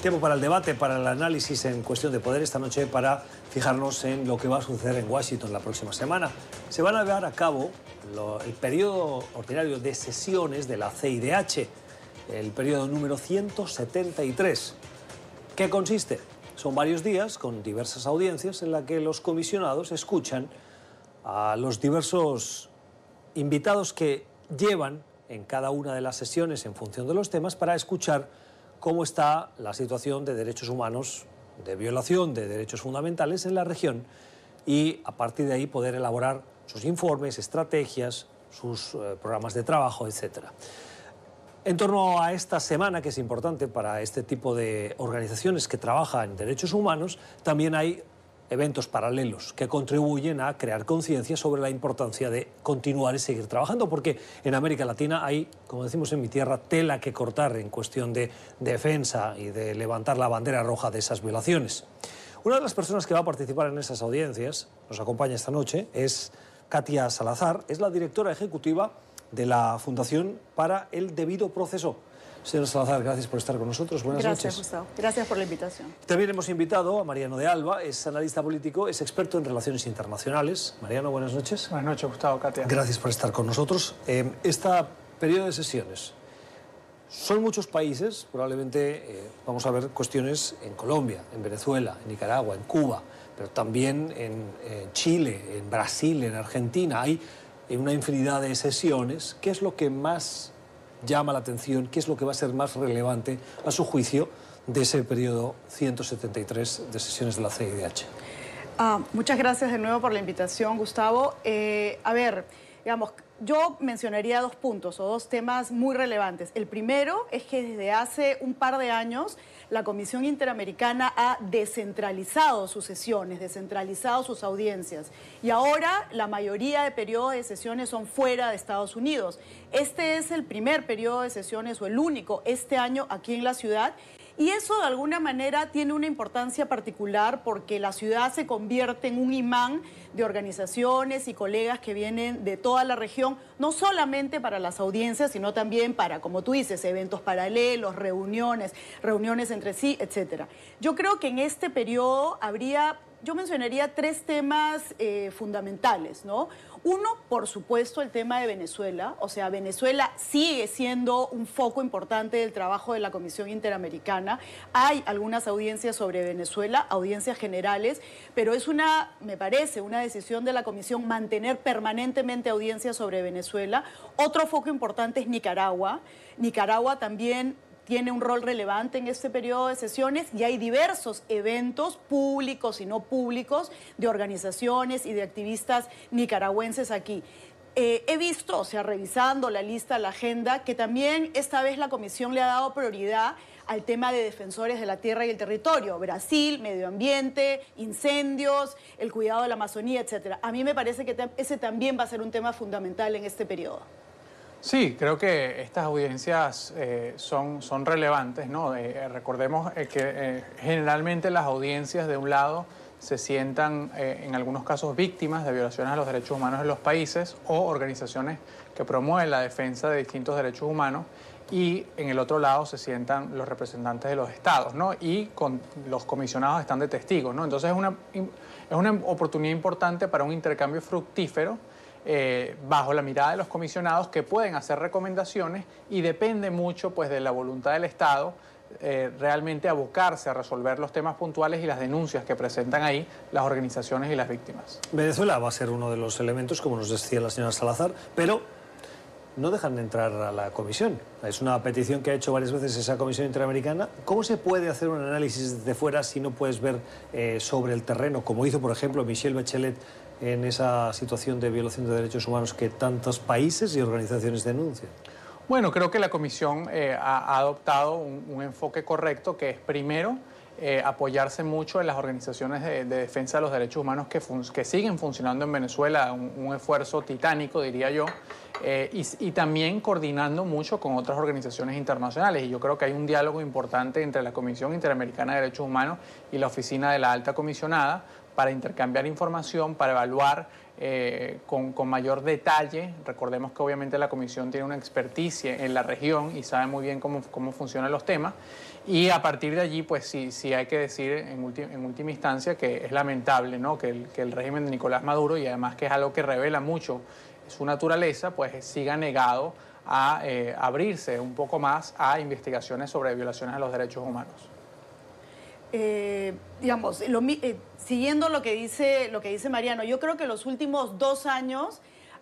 Tiempo para el debate, para el análisis en cuestión de poder esta noche para fijarnos en lo que va a suceder en Washington la próxima semana. Se van a llevar a cabo el periodo ordinario de sesiones de la CIDH, el periodo número 173. ¿Qué consiste? Son varios días con diversas audiencias en las que los comisionados escuchan a los diversos invitados que llevan en cada una de las sesiones en función de los temas para escuchar cómo está la situación de derechos humanos, de violación de derechos fundamentales en la región y a partir de ahí poder elaborar sus informes, estrategias, sus eh, programas de trabajo, etc. En torno a esta semana, que es importante para este tipo de organizaciones que trabajan en derechos humanos, también hay eventos paralelos que contribuyen a crear conciencia sobre la importancia de continuar y seguir trabajando, porque en América Latina hay, como decimos en mi tierra, tela que cortar en cuestión de defensa y de levantar la bandera roja de esas violaciones. Una de las personas que va a participar en esas audiencias, nos acompaña esta noche, es Katia Salazar, es la directora ejecutiva de la Fundación para el Debido Proceso. Señor Salazar, gracias por estar con nosotros. Buenas noches. Gracias, Gustavo. Gracias por la invitación. También hemos invitado a Mariano de Alba, es analista político, es experto en relaciones internacionales. Mariano, buenas noches. Buenas noches, Gustavo, Katia. Gracias por estar con nosotros. Eh, esta periodo de sesiones, son muchos países, probablemente eh, vamos a ver cuestiones en Colombia, en Venezuela, en Nicaragua, en Cuba, pero también en, en Chile, en Brasil, en Argentina. Hay una infinidad de sesiones. ¿Qué es lo que más llama la atención? ¿Qué es lo que va a ser más relevante a su juicio de ese periodo 173 de sesiones de la CIDH? Ah, muchas gracias de nuevo por la invitación, Gustavo. Eh, a ver, digamos, yo mencionaría dos puntos o dos temas muy relevantes. El primero es que desde hace un par de años la Comisión Interamericana ha descentralizado sus sesiones, descentralizado sus audiencias. Y ahora la mayoría de periodos de sesiones son fuera de Estados Unidos. Este es el primer periodo de sesiones o el único este año aquí en la ciudad y eso de alguna manera tiene una importancia particular porque la ciudad se convierte en un imán de organizaciones y colegas que vienen de toda la región, no solamente para las audiencias, sino también para, como tú dices, eventos paralelos, reuniones, reuniones entre sí, etcétera. Yo creo que en este periodo habría yo mencionaría tres temas eh, fundamentales, ¿no? Uno, por supuesto, el tema de Venezuela. O sea, Venezuela sigue siendo un foco importante del trabajo de la Comisión Interamericana. Hay algunas audiencias sobre Venezuela, audiencias generales, pero es una, me parece, una decisión de la Comisión mantener permanentemente audiencias sobre Venezuela. Otro foco importante es Nicaragua. Nicaragua también tiene un rol relevante en este periodo de sesiones y hay diversos eventos públicos y no públicos de organizaciones y de activistas nicaragüenses aquí. Eh, he visto, o sea, revisando la lista, la agenda, que también esta vez la Comisión le ha dado prioridad al tema de defensores de la tierra y el territorio, Brasil, medio ambiente, incendios, el cuidado de la Amazonía, etc. A mí me parece que ese también va a ser un tema fundamental en este periodo. Sí, creo que estas audiencias eh, son, son relevantes, ¿no? Eh, recordemos eh, que generalmente las audiencias de un lado se sientan en algunos casos víctimas de violaciones a los derechos humanos en los países o organizaciones que promueven la defensa de distintos derechos humanos y en el otro lado se sientan los representantes de los estados, ¿no? Y con, los comisionados están de testigos, ¿no? Entonces es una, es una oportunidad importante para un intercambio fructífero eh, bajo la mirada de los comisionados que pueden hacer recomendaciones y depende mucho pues, de la voluntad del Estado eh, realmente abocarse a resolver los temas puntuales y las denuncias que presentan ahí las organizaciones y las víctimas. Venezuela va a ser uno de los elementos, como nos decía la señora Salazar, pero no dejan de entrar a la comisión. Es una petición que ha hecho varias veces esa comisión interamericana. ¿Cómo se puede hacer un análisis desde fuera si no puedes ver eh, sobre el terreno, como hizo, por ejemplo, Michelle Bachelet en esa situación de violación de derechos humanos que tantos países y organizaciones denuncian? Bueno, creo que la Comisión eh, ha, adoptado un, enfoque correcto, que es primero eh, apoyarse mucho en las organizaciones de, defensa de los derechos humanos que, siguen funcionando en Venezuela, un, esfuerzo titánico, diría yo, eh, y, también coordinando mucho con otras organizaciones internacionales. Y yo creo que hay un diálogo importante entre la Comisión Interamericana de Derechos Humanos y la Oficina de la Alta Comisionada para intercambiar información, para evaluar eh, con, mayor detalle. Recordemos que obviamente la comisión tiene una experticia en la región y sabe muy bien cómo, cómo funcionan los temas. Y a partir de allí, pues sí, hay que decir en, en última instancia que es lamentable ¿no? que, el, que el régimen de Nicolás Maduro, y además que es algo que revela mucho su naturaleza, pues siga negado a eh, abrirse un poco más a investigaciones sobre violaciones a los derechos humanos. Eh, digamos, eh, siguiendo lo que, dice, lo que dice Mariano, yo creo que los últimos dos años,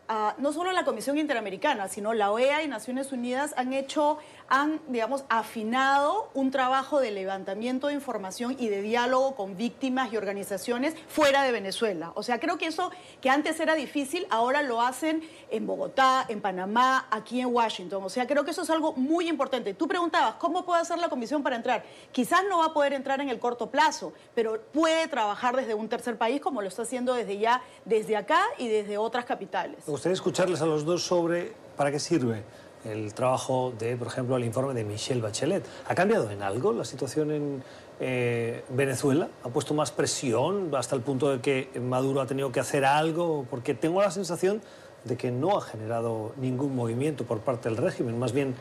ah, no solo la Comisión Interamericana, sino la OEA y Naciones Unidas han hecho han, digamos, afinado un trabajo de levantamiento de información y de diálogo con víctimas y organizaciones fuera de Venezuela. O sea, creo que eso que antes era difícil, ahora lo hacen en Bogotá, en Panamá, aquí en Washington. O sea, creo que eso es algo muy importante. Tú preguntabas, ¿cómo puede hacer la comisión para entrar? Quizás no va a poder entrar en el corto plazo, pero puede trabajar desde un tercer país como lo está haciendo desde ya, desde acá y desde otras capitales. Me gustaría escucharles a los dos sobre para qué sirve el trabajo de, por ejemplo, el informe de Michelle Bachelet. ¿Ha cambiado en algo la situación en eh, Venezuela? ¿Ha puesto más presión hasta el punto de que Maduro ha tenido que hacer algo? Porque tengo la sensación de que no ha generado ningún movimiento por parte del régimen, más bien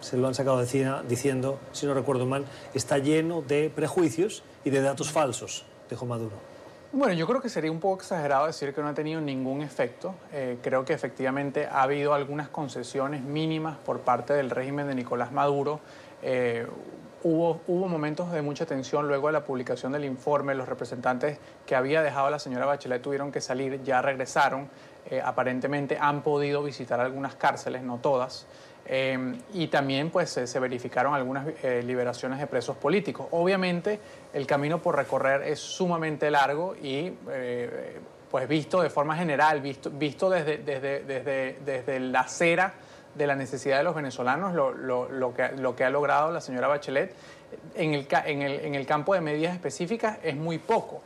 se lo han sacado de diciendo, si no recuerdo mal, está lleno de prejuicios y de datos falsos, dijo Maduro. Bueno, yo creo que sería un poco exagerado decir que no ha tenido ningún efecto. Eh, creo que efectivamente ha habido algunas concesiones mínimas por parte del régimen de Nicolás Maduro. Eh, hubo, hubo momentos de mucha tensión luego de la publicación del informe. Los representantes que había dejado la señora Bachelet tuvieron que salir, ya regresaron. Eh, aparentemente han podido visitar algunas cárceles, no todas. Em, y también pues, se verificaron algunas eh, liberaciones de presos políticos. Obviamente el camino por recorrer es sumamente largo y eh, pues visto de forma general, visto, visto desde, desde, desde, desde, la acera de la necesidad de los venezolanos, lo, lo, lo, que, lo que ha logrado la señora Bachelet en el, en el, en el campo de medidas específicas es muy poco.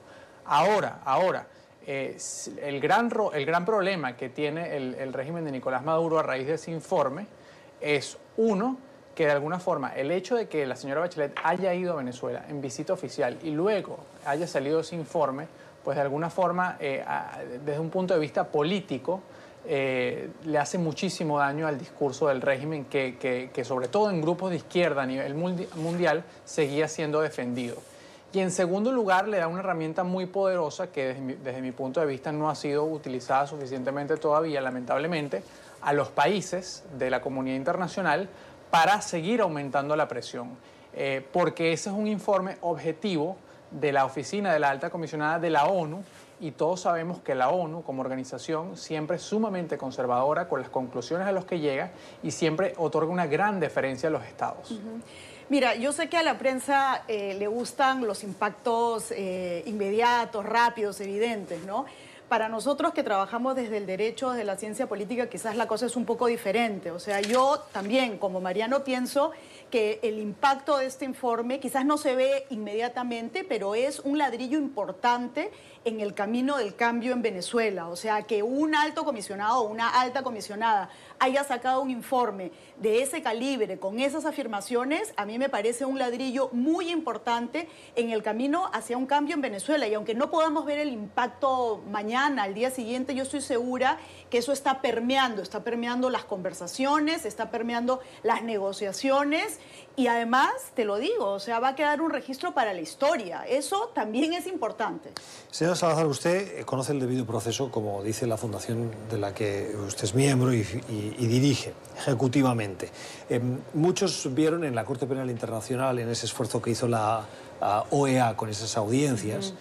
Ahora, ahora, eh, el, gran, el gran problema que tiene el, el régimen de Nicolás Maduro a raíz de ese informe es uno, que de alguna forma el hecho de que la señora Bachelet haya ido a Venezuela en visita oficial y luego haya salido ese informe, pues de alguna forma, eh, desde un punto de vista político, eh, le hace muchísimo daño al discurso del régimen que, sobre todo en grupos de izquierda a nivel mundial seguía siendo defendido. Y en segundo lugar, le da una herramienta muy poderosa que desde mi punto de vista no ha sido utilizada suficientemente todavía, lamentablemente, a los países de la comunidad internacional para seguir aumentando la presión, eh, porque ese es un informe objetivo de la Oficina de la Alta Comisionada de la ONU y todos sabemos que la ONU como organización siempre es sumamente conservadora con las conclusiones a las que llega y siempre otorga una gran deferencia a los estados. Mira, yo sé que a la prensa eh, le gustan los impactos eh, inmediatos, rápidos, evidentes, ¿no? Para nosotros que trabajamos desde el derecho, desde la ciencia política, quizás la cosa es un poco diferente. O sea, yo también, como Mariano, pienso que el impacto de este informe quizás no se ve inmediatamente, pero es un ladrillo importante en el camino del cambio en Venezuela. O sea, que un alto comisionado o una alta comisionada haya sacado un informe de ese calibre, con esas afirmaciones, a mí me parece un ladrillo muy importante en el camino hacia un cambio en Venezuela. Y aunque no podamos ver el impacto mañana, al día siguiente, yo estoy segura que eso está permeando, está permeando las conversaciones, está permeando las negociaciones y además, te lo digo, o sea, va a quedar un registro para la historia. Eso también es importante. Señor Salazar, usted conoce el debido proceso, como dice la fundación de la que usted es miembro y, dirige ejecutivamente. Em, muchos vieron en la Corte Penal Internacional, en ese esfuerzo que hizo la OEA con esas audiencias,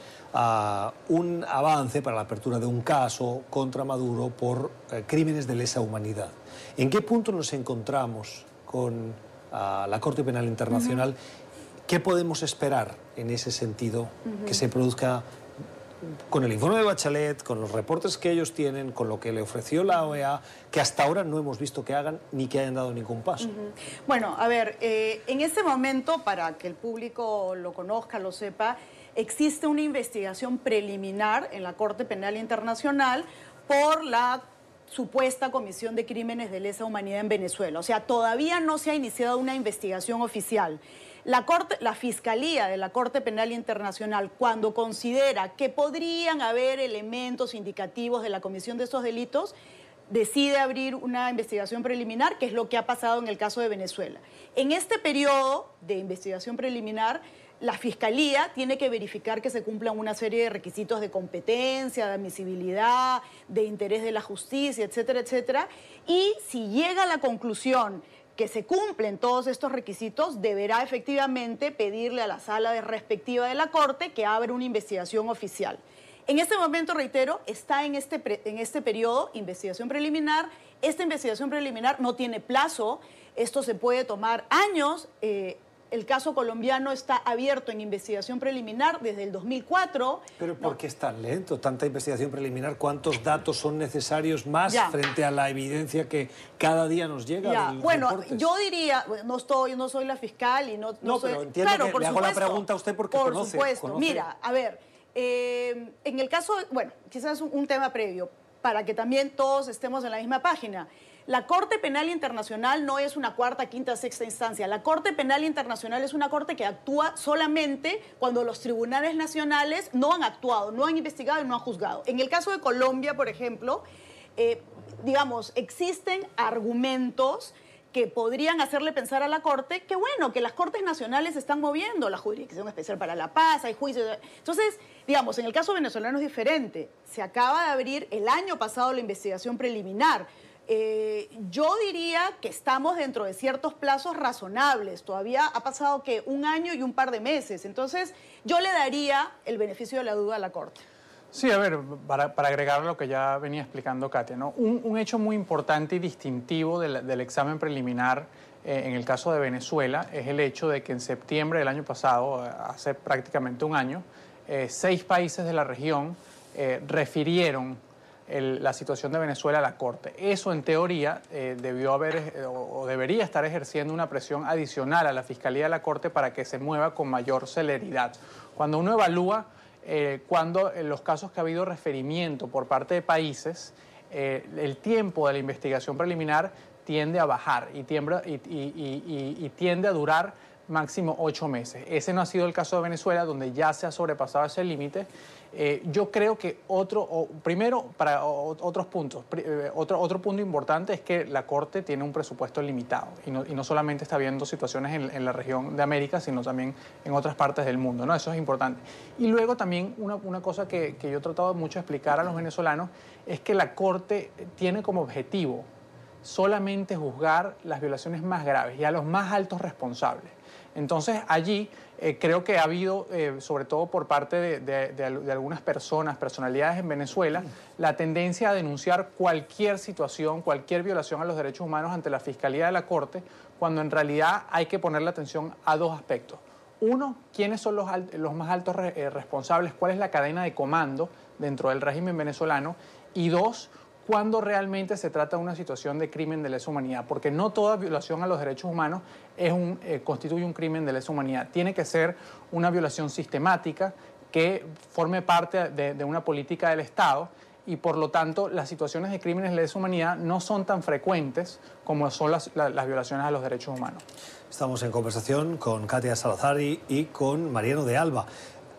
un avance para la apertura de un caso contra Maduro por eh, crímenes de lesa humanidad. ¿En qué punto nos encontramos con a la Corte Penal Internacional. ¿Qué podemos esperar en ese sentido que se produzca con el informe de Bachelet, con los reportes que ellos tienen, con lo que le ofreció la OEA, que hasta ahora no hemos visto que hagan ni que hayan dado ningún paso. Bueno, a ver, eh, en ese momento, para que el público lo conozca, lo sepa, existe una investigación preliminar en la Corte Penal Internacional por la supuesta comisión de crímenes de lesa humanidad en Venezuela. O sea, todavía no se ha iniciado una investigación oficial. La, Corte, la Fiscalía de la Corte Penal Internacional, cuando considera que podrían haber elementos indicativos de la comisión de estos delitos, decide abrir una investigación preliminar, que es lo que ha pasado en el caso de Venezuela. En este periodo de investigación preliminar, la Fiscalía tiene que verificar que se cumplan una serie de requisitos de competencia, de admisibilidad, de interés de la justicia, etcétera, etcétera. Y si llega a la conclusión que se cumplen todos estos requisitos, deberá efectivamente pedirle a la sala de respectiva de la Corte que abra una investigación oficial. En este momento, reitero, está en este, en este periodo investigación preliminar. Esta investigación preliminar no tiene plazo. Esto se puede tomar años. Eh, el caso colombiano está abierto en investigación preliminar desde el 2004. Pero ¿por qué es tan lento tanta investigación preliminar? ¿Cuántos datos son necesarios más frente a la evidencia que cada día nos llega? bueno, yo diría, no estoy, no soy la fiscal y no, no, soy. Pero entiendo que le hago la pregunta a usted porque por conoce. Por supuesto. Mira, a ver. Eh, en el caso, bueno, quizás un, un tema previo, para que también todos estemos en la misma página. La Corte Penal Internacional no es una cuarta, quinta, sexta instancia. La Corte Penal Internacional es una corte que actúa solamente cuando los tribunales nacionales no han actuado, no han investigado y no han juzgado. En el caso de Colombia, por ejemplo, eh, digamos, existen argumentos que podrían hacerle pensar a la Corte que, bueno, que las Cortes Nacionales están moviendo, la Jurisdicción Especial para la Paz, hay juicios. Entonces, digamos, en el caso venezolano es diferente. Se acaba de abrir el año pasado la investigación preliminar. Eh, yo diría que estamos dentro de ciertos plazos razonables. Todavía ha pasado que un año y un par de meses. Entonces, yo le daría el beneficio de la duda a la Corte. Sí, a ver, para, agregar lo que ya venía explicando Katia, ¿no? un, hecho muy importante y distintivo del, examen preliminar eh, en el caso de Venezuela es el hecho de que en septiembre del año pasado, eh, hace prácticamente un año, eh, seis países de la región refirieron la situación de Venezuela a la Corte. Eso, en teoría, debió haber o, debería estar ejerciendo una presión adicional a la Fiscalía de la Corte para que se mueva con mayor celeridad. Cuando uno evalúa eh, cuando en los casos que ha habido referimiento por parte de países, eh, el tiempo de la investigación preliminar tiende a bajar y, y, tiende a durar máximo ocho meses. Ese no ha sido el caso de Venezuela, donde ya se ha sobrepasado ese límite eh, yo creo que otro, primero, para otros puntos, eh, otro, otro punto importante es que la Corte tiene un presupuesto limitado y no, y no solamente está viendo situaciones en, la región de América, sino también en otras partes del mundo, ¿no? Eso es importante. Y luego también una, una cosa que, que yo he tratado mucho de explicar a los venezolanos es que la Corte tiene como objetivo solamente juzgar las violaciones más graves y a los más altos responsables. Entonces allí eh, creo que ha habido, eh, sobre todo por parte de, algunas personas, personalidades en Venezuela, la tendencia a denunciar cualquier situación, cualquier violación a los derechos humanos ante la Fiscalía de la Corte, cuando en realidad hay que ponerle atención a dos aspectos. Uno, quiénes son los, más altos eh, responsables, cuál es la cadena de comando dentro del régimen venezolano. Y dos, cuando realmente se trata de una situación de crimen de lesa humanidad, porque no toda violación a los derechos humanos eh, constituye un crimen de lesa humanidad. Tiene que ser una violación sistemática que forme parte de, una política del Estado y por lo tanto las situaciones de crímenes de lesa humanidad no son tan frecuentes como son las, las violaciones a los derechos humanos. Estamos en conversación con Katia Salazari y con Mariano de Alba.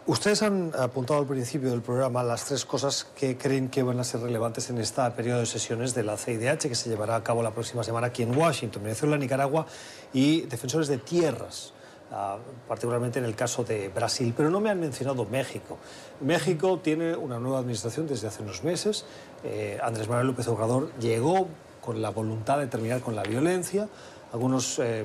Ustedes han apuntado al principio del programa las tres cosas que creen que van a ser relevantes en este periodo de sesiones de la CIDH que se llevará a cabo la próxima semana aquí en Washington, Venezuela, Nicaragua y defensores de tierras. Ah, particularmente en el caso de Brasil, pero no me han mencionado México. México tiene una nueva administración desde hace unos meses. Eh, Andrés Manuel López Obrador llegó con la voluntad de terminar con la violencia. Algunos eh,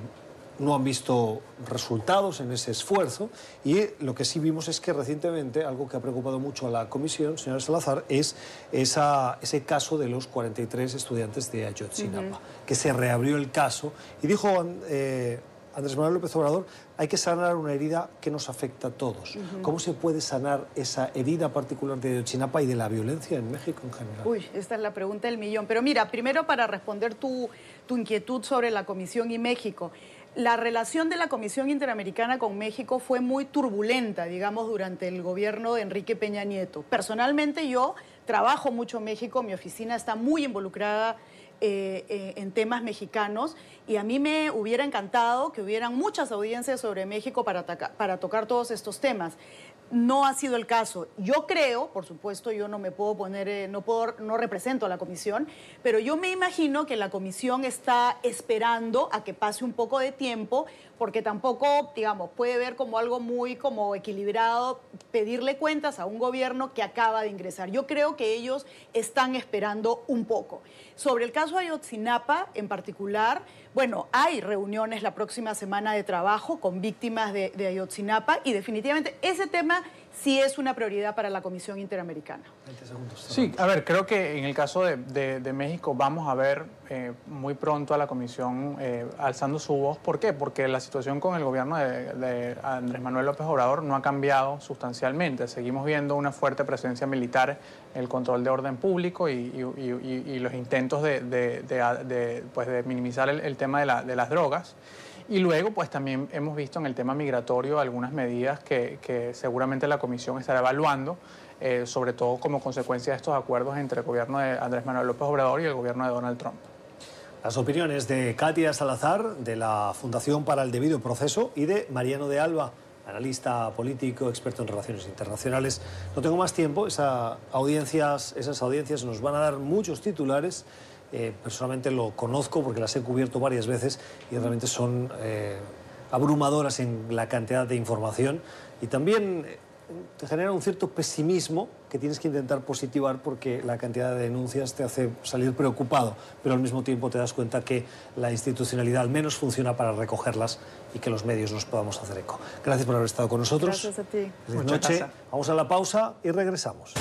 no han visto resultados en ese esfuerzo y lo que sí vimos es que recientemente algo que ha preocupado mucho a la comisión, señora Salazar, es esa, ese caso de los 43 estudiantes de Ayotzinapa, que se reabrió el caso y dijo eh, Andrés Manuel López Obrador, hay que sanar una herida que nos afecta a todos. ¿Cómo se puede sanar esa herida particular de Ayotzinapa y de la violencia en México en general? Uy, esta es la pregunta del millón. Pero mira, primero para responder tu, tu inquietud sobre la comisión y México la relación de la Comisión Interamericana con México fue muy turbulenta, digamos, durante el gobierno de Enrique Peña Nieto. Personalmente yo trabajo mucho en México, mi oficina está muy involucrada eh, eh, en temas mexicanos y a mí me hubiera encantado que hubieran muchas audiencias sobre México para, para tocar todos estos temas no ha sido el caso. Yo creo, por supuesto, yo no me puedo poner, eh, no, puedo, no represento a la comisión, pero yo me imagino que la comisión está esperando a que pase un poco de tiempo, porque tampoco, digamos, puede ver como algo muy como equilibrado pedirle cuentas a un gobierno que acaba de ingresar. Yo creo que ellos están esperando un poco. Sobre el caso Ayotzinapa en particular, bueno, hay reuniones la próxima semana de trabajo con víctimas de, de Ayotzinapa y definitivamente ese tema sí es una prioridad para la Comisión Interamericana. Sí, a ver, creo que en el caso de, México vamos a ver eh, muy pronto a la Comisión eh, alzando su voz. ¿Por qué? Porque la situación con el gobierno de, Andrés Manuel López Obrador no ha cambiado sustancialmente. Seguimos viendo una fuerte presencia militar, el control de orden público y, los intentos de, pues, minimizar el, tema de las drogas. Y luego, pues también hemos visto en el tema migratorio algunas medidas que, seguramente la Comisión estará evaluando, eh, sobre todo como consecuencia de estos acuerdos entre el gobierno de Andrés Manuel López Obrador y el gobierno de Donald Trump. Las opiniones de Katia Salazar, de la Fundación para el Debido Proceso, y de Mariano de Alba, analista político, experto en relaciones internacionales. No tengo más tiempo, esas audiencias, esas audiencias nos van a dar muchos titulares eh, personalmente lo conozco porque las he cubierto varias veces y realmente son eh, abrumadoras en la cantidad de información y también eh, te genera un cierto pesimismo que tienes que intentar positivar porque la cantidad de denuncias te hace salir preocupado, pero al mismo tiempo te das cuenta que la institucionalidad al menos funciona para recogerlas y que los medios nos podamos hacer eco. Gracias por haber estado con nosotros. Gracias a ti. Buenas noches. Vamos a la pausa y regresamos.